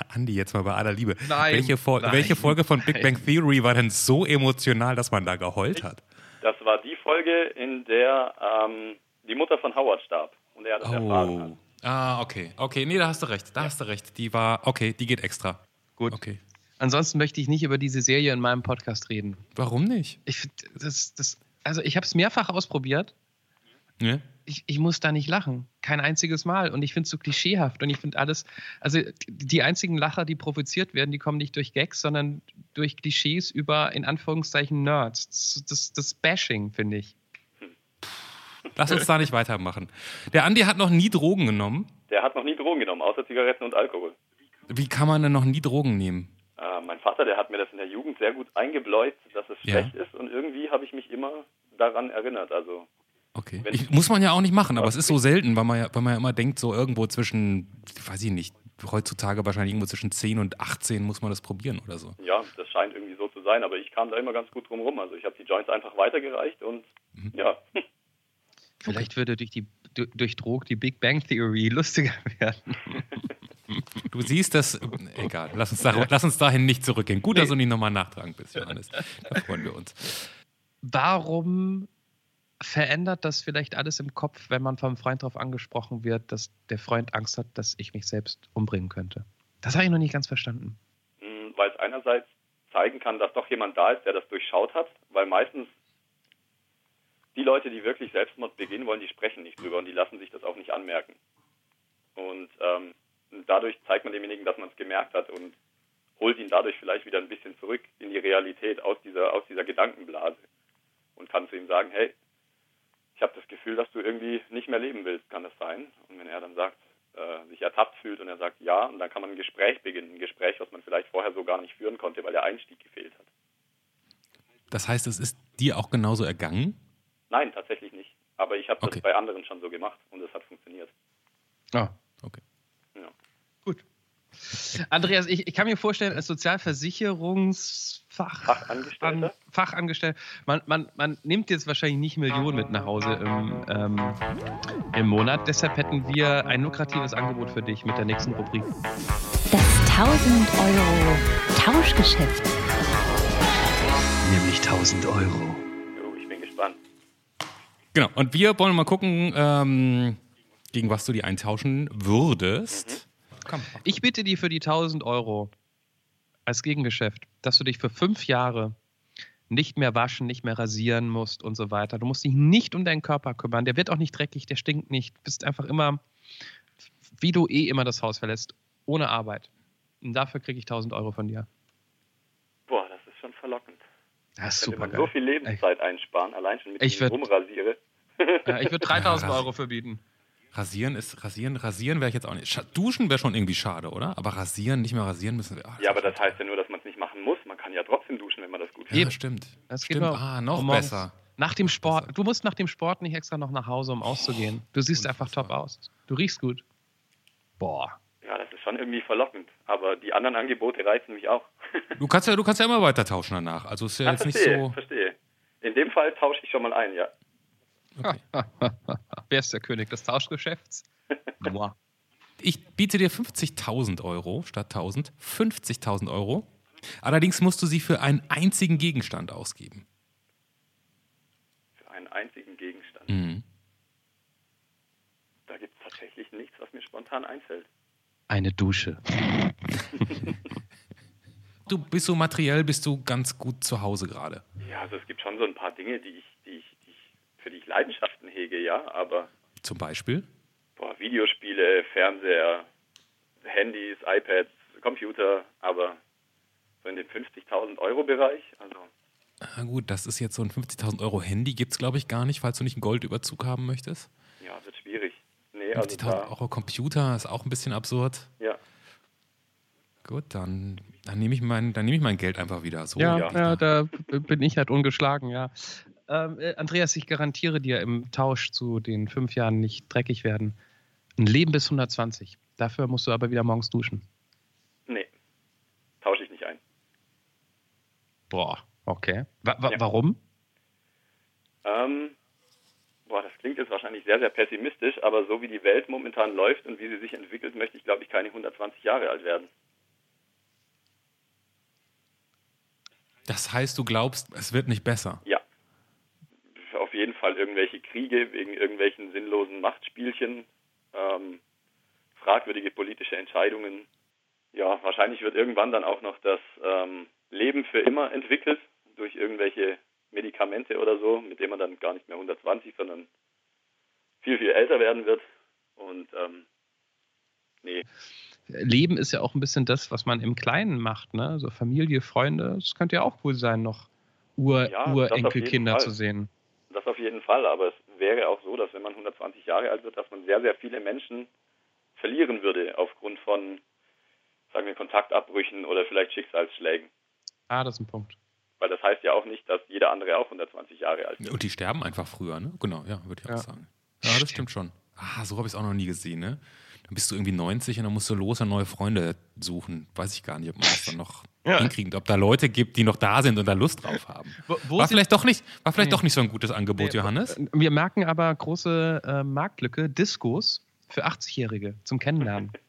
[SPEAKER 2] Andi, jetzt mal bei aller Liebe.
[SPEAKER 1] Nein,
[SPEAKER 2] welche,
[SPEAKER 1] nein,
[SPEAKER 2] welche Folge von Big Bang Theory war denn so emotional, dass man da geheult hat?
[SPEAKER 4] Das war die Folge, in der ähm, die Mutter von Howard starb und er das oh. erfahren hat.
[SPEAKER 2] Ah, okay. Okay, nee, da hast du recht. Da ja. hast du recht. Die war, okay, die geht extra.
[SPEAKER 1] Gut. Okay. Ansonsten möchte ich nicht über diese Serie in meinem Podcast reden.
[SPEAKER 2] Warum nicht?
[SPEAKER 1] Ich das, das, also ich habe es mehrfach ausprobiert.
[SPEAKER 2] Ja.
[SPEAKER 1] Ich, ich muss da nicht lachen. Kein einziges Mal. Und ich finde es so klischeehaft. Und ich finde alles, also die einzigen Lacher, die provoziert werden, die kommen nicht durch Gags, sondern durch Klischees über, in Anführungszeichen, Nerds. Das, das, das Bashing, finde ich.
[SPEAKER 2] Lass uns da nicht weitermachen. Der Andi hat noch nie Drogen genommen.
[SPEAKER 4] Der hat noch nie Drogen genommen, außer Zigaretten und Alkohol.
[SPEAKER 2] Wie kann man denn noch nie Drogen nehmen?
[SPEAKER 4] Äh, mein Vater, der hat mir das in der Jugend sehr gut eingebläut, dass es
[SPEAKER 2] Ja.
[SPEAKER 4] schlecht ist. Und irgendwie habe ich mich immer daran erinnert. Also
[SPEAKER 2] Okay.
[SPEAKER 4] Wenn-
[SPEAKER 2] Ich, muss man ja auch nicht machen, aber es ist so selten, weil man ja, weil man ja immer denkt, so irgendwo zwischen, weiß ich nicht, heutzutage wahrscheinlich irgendwo zwischen 10 und 18 muss man das probieren oder so.
[SPEAKER 4] ja, das scheint irgendwie so zu sein. Aber ich kam da immer ganz gut drum rum. Also ich habe die Joints einfach weitergereicht und
[SPEAKER 2] Mhm.
[SPEAKER 4] ja.
[SPEAKER 1] Vielleicht würde durch, die, du- durch Drog die Big Bang Theory lustiger werden.
[SPEAKER 2] Du siehst das, egal, lass uns, da, lass uns dahin nicht zurückgehen. Gut, dass du nicht nochmal nachtragen bist, Johannes. Da freuen wir uns.
[SPEAKER 1] Warum verändert das vielleicht alles im Kopf, wenn man vom Freund darauf angesprochen wird, dass der Freund Angst hat, dass ich mich selbst umbringen könnte? Das habe ich noch nicht ganz verstanden.
[SPEAKER 4] Mm, weil es einerseits zeigen kann, dass doch jemand da ist, der das durchschaut hat, weil meistens die Leute, die wirklich Selbstmord begehen wollen, die sprechen nicht drüber und die lassen sich das auch nicht anmerken. Und ähm, dadurch zeigt man demjenigen, dass man es gemerkt hat und holt ihn dadurch vielleicht wieder ein bisschen zurück in die Realität aus dieser, aus dieser Gedankenblase und kann zu ihm sagen, hey, ich habe das Gefühl, dass du irgendwie nicht mehr leben willst, kann das sein? Und wenn er dann sagt, äh, sich ertappt fühlt und er sagt ja, und dann kann man ein Gespräch beginnen, ein Gespräch, was man vielleicht vorher so gar nicht führen konnte, weil der Einstieg gefehlt hat.
[SPEAKER 2] Das heißt, es ist dir auch genauso ergangen?
[SPEAKER 4] Nein, tatsächlich nicht. Aber ich habe das
[SPEAKER 2] Okay.
[SPEAKER 4] bei anderen schon so gemacht und es hat funktioniert.
[SPEAKER 1] Ah. Andreas, ich, ich kann mir vorstellen, als Sozialversicherungsfach
[SPEAKER 4] Fachangestellter?
[SPEAKER 1] An, Fachangestellter, man, man, man nimmt jetzt wahrscheinlich nicht Millionen mit nach Hause im, ähm, im Monat. Deshalb hätten wir ein lukratives Angebot für dich mit der nächsten Rubrik.
[SPEAKER 3] Das 1000 Euro Tauschgeschäft.
[SPEAKER 1] Nämlich 1000 Euro.
[SPEAKER 4] Jo, ich bin gespannt.
[SPEAKER 2] Genau. Und wir wollen mal gucken, ähm, gegen was du die eintauschen würdest. Komm.
[SPEAKER 1] Ich bitte dir für die 1000 Euro als Gegengeschäft, dass du dich für fünf Jahre nicht mehr waschen, nicht mehr rasieren musst und so weiter. Du musst dich nicht um deinen Körper kümmern. Der wird auch nicht dreckig, der stinkt nicht. Du bist einfach immer, wie du eh immer das Haus verlässt, ohne Arbeit. Und dafür kriege ich 1000 Euro von dir.
[SPEAKER 4] Boah, das ist schon verlockend.
[SPEAKER 1] Das ist super
[SPEAKER 4] man so
[SPEAKER 1] geil.
[SPEAKER 4] viel Lebenszeit einsparen, allein schon mit
[SPEAKER 1] Ich
[SPEAKER 4] diesem
[SPEAKER 1] würd-
[SPEAKER 4] Rumrasiere.
[SPEAKER 1] Ja, ich würde 3000
[SPEAKER 2] Ja,
[SPEAKER 1] Euro verbieten.
[SPEAKER 2] Rasieren ist, rasieren, rasieren wäre ich jetzt auch nicht. Duschen wäre schon irgendwie schade, oder? Aber rasieren, nicht mehr rasieren müssen wir. ah,
[SPEAKER 4] Ja, aber das heißt ja nur, dass man es nicht machen muss. Man kann ja trotzdem duschen, wenn man das gut
[SPEAKER 2] Ja,
[SPEAKER 1] Eben.
[SPEAKER 2] stimmt.
[SPEAKER 1] Das geht
[SPEAKER 2] stimmt.
[SPEAKER 1] auch.
[SPEAKER 2] Ah, noch
[SPEAKER 1] morgens
[SPEAKER 2] besser.
[SPEAKER 1] Nach dem Sport. Du musst nach dem Sport nicht extra noch nach Hause, um auszugehen. Du siehst einfach top aus. Du riechst gut. Boah.
[SPEAKER 4] Ja, das ist schon irgendwie verlockend. Aber die anderen Angebote reizen mich auch.
[SPEAKER 2] Du kannst ja, du kannst ja immer weiter tauschen danach. Also ist ja
[SPEAKER 4] Ah,
[SPEAKER 2] jetzt nicht
[SPEAKER 4] verstehe,
[SPEAKER 2] so.
[SPEAKER 4] verstehe. In dem Fall tausche ich schon mal ein, ja.
[SPEAKER 2] Okay.
[SPEAKER 1] Wer ist der König des Tauschgeschäfts? Moi.
[SPEAKER 2] Ich biete dir 50.000 Euro statt 1000, 50.000 Euro. Allerdings musst du sie für einen einzigen Gegenstand ausgeben.
[SPEAKER 4] Für einen einzigen Gegenstand.
[SPEAKER 2] Mhm.
[SPEAKER 4] Da gibt es tatsächlich nichts, was mir spontan einfällt.
[SPEAKER 1] Eine Dusche.
[SPEAKER 2] Du bist so materiell, bist du ganz gut zu Hause gerade.
[SPEAKER 4] Ja, also es gibt schon so ein paar Dinge, die ich, die ich, die ich, für die ich Leidenschaften hege, ja, aber
[SPEAKER 2] Zum Beispiel.
[SPEAKER 4] boah, Videospiele, Fernseher, Handys, iPads, Computer, aber so in dem 50.000 Euro Bereich, also
[SPEAKER 2] Na gut, das ist jetzt so ein 50.000 Euro Handy, gibt es glaube ich gar nicht, falls du nicht einen Goldüberzug haben möchtest.
[SPEAKER 4] ja, wird schwierig. Nee, also
[SPEAKER 2] 50.000
[SPEAKER 4] da,
[SPEAKER 2] Euro Computer ist auch ein bisschen absurd.
[SPEAKER 4] ja,
[SPEAKER 2] Gut, dann, dann nehme ich, mein, dann nehm ich mein Geld einfach wieder. So,
[SPEAKER 1] ja.
[SPEAKER 2] ja,
[SPEAKER 1] da bin ich halt ungeschlagen, ja. Ähm, äh, Andreas, ich garantiere dir im Tausch zu den fünf Jahren nicht dreckig werden. Ein Leben bis 120. Dafür musst du aber wieder morgens duschen.
[SPEAKER 4] nee, tausche ich nicht ein.
[SPEAKER 1] Boah, okay. Wa wa
[SPEAKER 4] Ja.
[SPEAKER 1] Warum?
[SPEAKER 4] Ähm, boah, das klingt jetzt wahrscheinlich sehr, sehr pessimistisch, aber so wie die Welt momentan läuft und wie sie sich entwickelt, möchte ich, glaube ich, keine 120 Jahre alt werden.
[SPEAKER 2] Das heißt, du glaubst, es wird nicht besser.
[SPEAKER 4] Ja. Jeden Fall irgendwelche Kriege wegen irgendwelchen sinnlosen Machtspielchen, ähm, fragwürdige politische Entscheidungen. Ja, wahrscheinlich wird irgendwann dann auch noch das ähm, Leben für immer entwickelt durch irgendwelche Medikamente oder so, mit denen man dann gar nicht mehr 120, sondern viel, viel älter werden wird. Und ähm, nee.
[SPEAKER 1] Leben ist ja auch ein bisschen das, was man im Kleinen macht, ne? So Familie, Freunde, das könnte ja auch cool sein, noch Ur ja, Urenkelkinder zu sehen.
[SPEAKER 4] Das auf jeden Fall, aber es wäre auch so, dass wenn man 120 Jahre alt wird, dass man sehr, sehr viele Menschen verlieren würde aufgrund von, sagen wir, Kontaktabbrüchen oder vielleicht Schicksalsschlägen.
[SPEAKER 1] Ah, das ist ein Punkt.
[SPEAKER 4] Weil das heißt ja auch nicht, dass jeder andere auch 120 Jahre alt ist.
[SPEAKER 2] Und die sterben einfach früher, ne? Genau, ja, würde ich auch ja. sagen. Ja, das stimmt schon. Ah, so habe ich es auch noch nie gesehen, ne? Dann bist du irgendwie 90 und dann musst du los und neue Freunde suchen. Weiß ich gar nicht, ob man das dann noch ja. hinkriegt. Ob da Leute gibt, die noch da sind und da Lust drauf haben. Wo, wo war vielleicht doch nicht, war vielleicht nee. doch nicht so ein gutes Angebot, nee, Johannes.
[SPEAKER 1] Wir merken aber große äh, Marktlücke, Diskos für 80-Jährige zum Kennenlernen.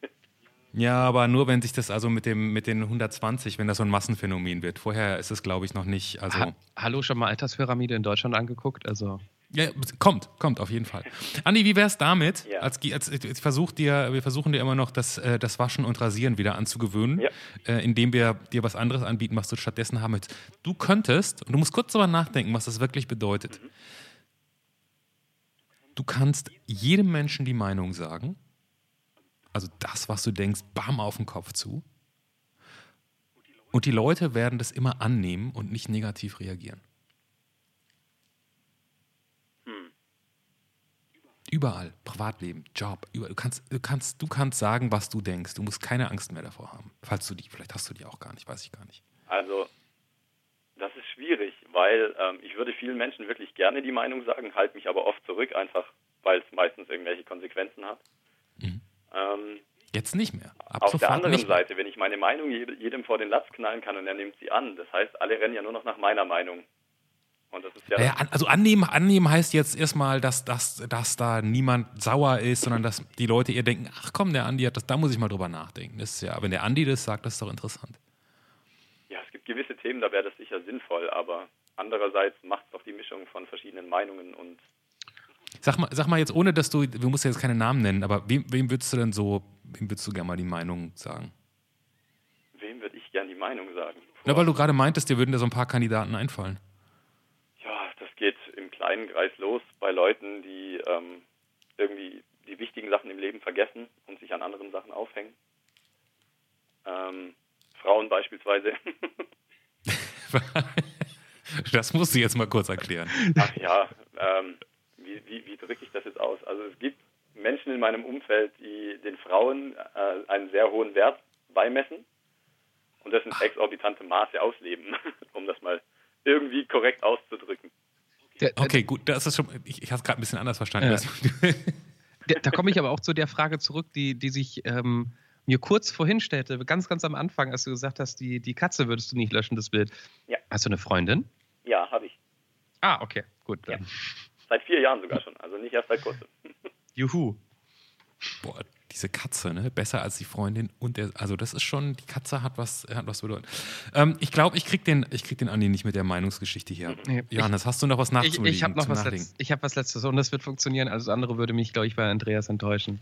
[SPEAKER 2] Ja, aber nur wenn sich das also mit dem mit den 120, wenn das so ein Massenphänomen wird. Vorher ist es, glaube ich, noch nicht. Also ha
[SPEAKER 1] Hallo, schon mal Alterspyramide in Deutschland angeguckt? Also
[SPEAKER 2] ja, kommt, kommt auf jeden Fall. Andi, wie wäre es damit? Ja. Als, als, als versuch dir, wir versuchen dir immer noch das, äh, das Waschen und Rasieren wieder anzugewöhnen, ja. äh, indem wir dir was anderes anbieten, was du stattdessen haben willst. Du könntest, und du musst kurz darüber nachdenken, was das wirklich bedeutet. Mhm. Du kannst jedem Menschen die Meinung sagen, also das, was du denkst, bam auf den Kopf zu. Und die Leute werden das immer annehmen und nicht negativ reagieren. Überall, Privatleben, Job, über, du, kannst, du, kannst, du kannst sagen, was du denkst. Du musst keine Angst mehr davor haben. Falls du die, vielleicht hast du die auch gar nicht, weiß ich gar nicht.
[SPEAKER 4] Also, das ist schwierig, weil ähm, ich würde vielen Menschen wirklich gerne die Meinung sagen, halte mich aber oft zurück, einfach weil es meistens irgendwelche Konsequenzen hat. Mhm.
[SPEAKER 2] Ähm, Jetzt nicht mehr.
[SPEAKER 4] Ab auf der anderen Seite, wenn ich meine Meinung jedem vor den Latz knallen kann und er nimmt sie an, das heißt, alle rennen ja nur noch nach meiner Meinung.
[SPEAKER 2] Ja. ja also annehmen, annehmen heißt jetzt erstmal, dass, dass, dass da niemand sauer ist, sondern dass die Leute eher denken, ach komm, der Andi hat das, da muss ich mal drüber nachdenken. Das ist ja, wenn der Andi das sagt, das ist doch interessant.
[SPEAKER 4] Ja, es gibt gewisse Themen, da wäre das sicher sinnvoll, aber andererseits macht es doch die Mischung von verschiedenen Meinungen und
[SPEAKER 2] Sag mal, sag mal jetzt, ohne dass du, du musst ja jetzt keine Namen nennen, aber wem, wem würdest du denn so, wem würdest du gerne mal die Meinung sagen?
[SPEAKER 4] Wem würde ich gerne die Meinung sagen?
[SPEAKER 2] Na, weil du gerade meintest, dir würden da so ein paar Kandidaten einfallen
[SPEAKER 4] kleinen Kreis los bei Leuten, die ähm, irgendwie die wichtigen Sachen im Leben vergessen und sich an anderen Sachen aufhängen. Ähm, Frauen beispielsweise.
[SPEAKER 2] das musst du jetzt mal kurz erklären.
[SPEAKER 4] Ach ja, ähm, wie, wie, wie drücke ich das jetzt aus? Also es gibt Menschen in meinem Umfeld, die den Frauen äh, einen sehr hohen Wert beimessen und das in exorbitante Maße ausleben, um das mal irgendwie korrekt auszudrücken.
[SPEAKER 2] Der, okay, gut, das ist schon, ich, ich habe es gerade ein bisschen anders verstanden. Ja.
[SPEAKER 1] da, da komme ich aber auch zu der Frage zurück, die, die sich ähm, mir kurz vorhin stellte, ganz, ganz am Anfang, als du gesagt hast, die, die Katze würdest du nicht löschen, das Bild. Ja. Hast du eine Freundin?
[SPEAKER 4] Ja, habe ich.
[SPEAKER 1] Ah, okay, gut.
[SPEAKER 4] Ja. Seit vier Jahren sogar schon, also nicht erst seit kurzem.
[SPEAKER 1] Juhu.
[SPEAKER 2] Boah, diese Katze, ne? Besser als die Freundin und der, also das ist schon, die Katze hat was, hat was bedeutet. Ähm, ich glaube, ich krieg den, ich krieg den Andi nicht mit der Meinungsgeschichte hier. Nee, Johannes, ich, hast du noch was nachzulegen?
[SPEAKER 1] Ich, ich habe noch was, Letz, ich hab was Letztes und das wird funktionieren. Alles andere würde mich, glaube ich, bei Andreas enttäuschen.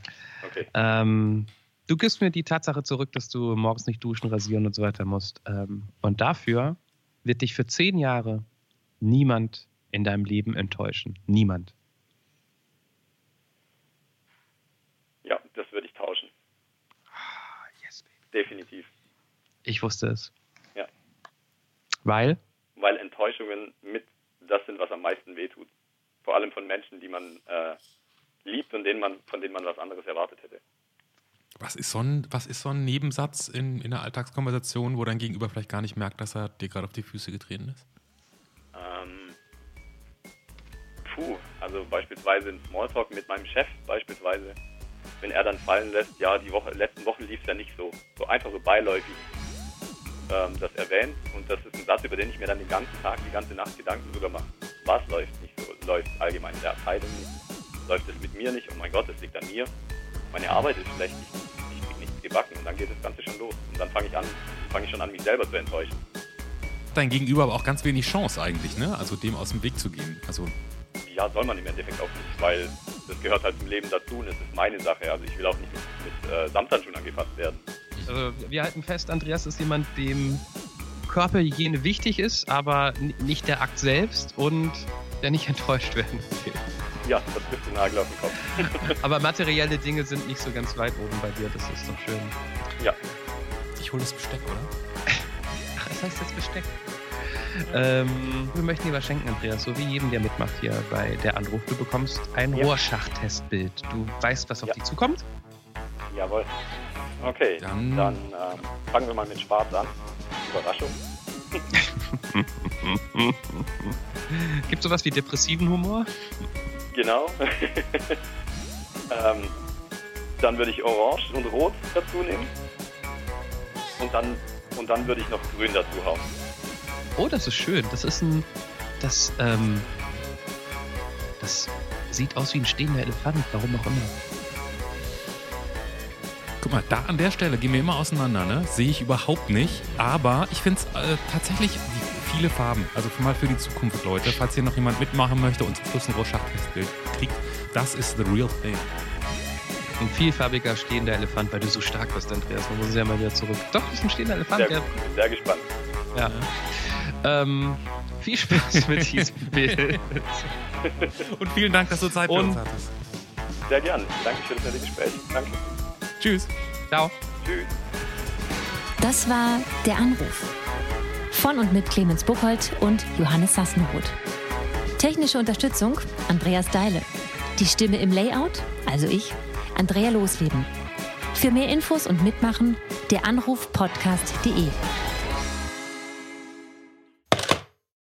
[SPEAKER 1] Okay. Ähm, du gibst mir die Tatsache zurück, dass du morgens nicht duschen, rasieren und so weiter musst. Ähm, und dafür wird dich für zehn Jahre niemand in deinem Leben enttäuschen. Niemand.
[SPEAKER 4] Definitiv.
[SPEAKER 1] Ich wusste es.
[SPEAKER 4] Ja.
[SPEAKER 1] Weil?
[SPEAKER 4] Weil Enttäuschungen mit das sind, was am meisten wehtut. Vor allem von Menschen, die man äh, liebt und denen man, von denen man was anderes erwartet hätte.
[SPEAKER 2] Was ist so ein, was ist so ein Nebensatz in, in einer Alltagskonversation, wo dein Gegenüber vielleicht gar nicht merkt, dass er dir gerade auf die Füße getreten ist?
[SPEAKER 4] Ähm, puh, also beispielsweise ein Smalltalk mit meinem Chef beispielsweise wenn er dann fallen lässt, ja, die Woche, letzten Wochen lief es ja nicht so. So einfach so beiläufig ähm, das erwähnt. Und das ist ein Satz, über den ich mir dann den ganzen Tag, die ganze Nacht Gedanken drüber mache. Was läuft nicht so? Läuft allgemein in der Abteilung nicht? Läuft es mit mir nicht? Oh mein Gott, es liegt an mir. Meine Arbeit ist schlecht, ich, ich kriege nichts gebacken. Und dann geht das Ganze schon los. Und dann fange ich an, fange ich schon an, mich selber zu enttäuschen.
[SPEAKER 2] Dein Gegenüber aber auch ganz wenig Chance eigentlich, ne? Also dem aus dem Weg zu gehen. Also
[SPEAKER 4] ja, soll man im Endeffekt auch nicht, weil das gehört halt zum Leben dazu und es ist meine Sache. Also ich will auch nicht mit, mit äh, Samthandschuhen angefasst werden.
[SPEAKER 1] Also wir halten fest, Andreas ist jemand, dem Körperhygiene wichtig ist, aber nicht der Akt selbst und der nicht enttäuscht werden will.
[SPEAKER 4] Ja, das trifft den Nagel auf den Kopf.
[SPEAKER 1] Aber materielle Dinge sind nicht so ganz weit oben bei dir, das ist doch schön.
[SPEAKER 4] Ja.
[SPEAKER 2] Ich hole das Besteck, oder?
[SPEAKER 1] Ach, das heißt jetzt Besteck. Ähm, wir möchten dir was schenken, Andreas, so wie jedem, der mitmacht hier bei der Anruf. Du bekommst ein
[SPEAKER 4] Ja.
[SPEAKER 1] Rohrschachtestbild. Du weißt, was auf
[SPEAKER 4] Ja.
[SPEAKER 1] dich zukommt?
[SPEAKER 4] Jawohl. Okay,
[SPEAKER 2] Dann-
[SPEAKER 4] dann, ähm, fangen wir mal mit Schwarz an. Überraschung.
[SPEAKER 1] Gibt sowas wie depressiven Humor?
[SPEAKER 4] Genau. ähm, dann würde ich Orange und Rot dazu nehmen. Und dann, und dann würde ich noch Grün dazu hauen.
[SPEAKER 1] Oh, das ist schön. Das ist ein. Das, ähm. Das sieht aus wie ein stehender Elefant, warum auch immer.
[SPEAKER 2] Guck mal, da an der Stelle gehen wir immer auseinander, ne? Sehe ich überhaupt nicht. Aber ich finde es äh, tatsächlich viele Farben. Also mal für die Zukunft, Leute. Falls hier noch jemand mitmachen möchte und zum Schluss ein Rorschach-Testbild kriegt, das ist the real thing.
[SPEAKER 1] Ein vielfarbiger stehender Elefant, weil du so stark bist, Andreas. Man muss ja mal wieder zurück. Doch, das ist ein stehender Elefant.
[SPEAKER 4] Sehr bin sehr gespannt.
[SPEAKER 1] ja. Ähm, viel Spaß mit diesem Bild.
[SPEAKER 2] Und vielen Dank, dass du Zeit für uns hattest.
[SPEAKER 4] Sehr gern. Danke für das nette Gespräch. Danke.
[SPEAKER 2] Tschüss.
[SPEAKER 1] Ciao.
[SPEAKER 4] Tschüss.
[SPEAKER 3] Das war Der Anruf. Von und mit Clemens Buchholz und Johannes Sassenroth. Technische Unterstützung Andreas Deile. Die Stimme im Layout, also ich, Andrea Losleben. Für mehr Infos und Mitmachen der Anrufpodcast.de.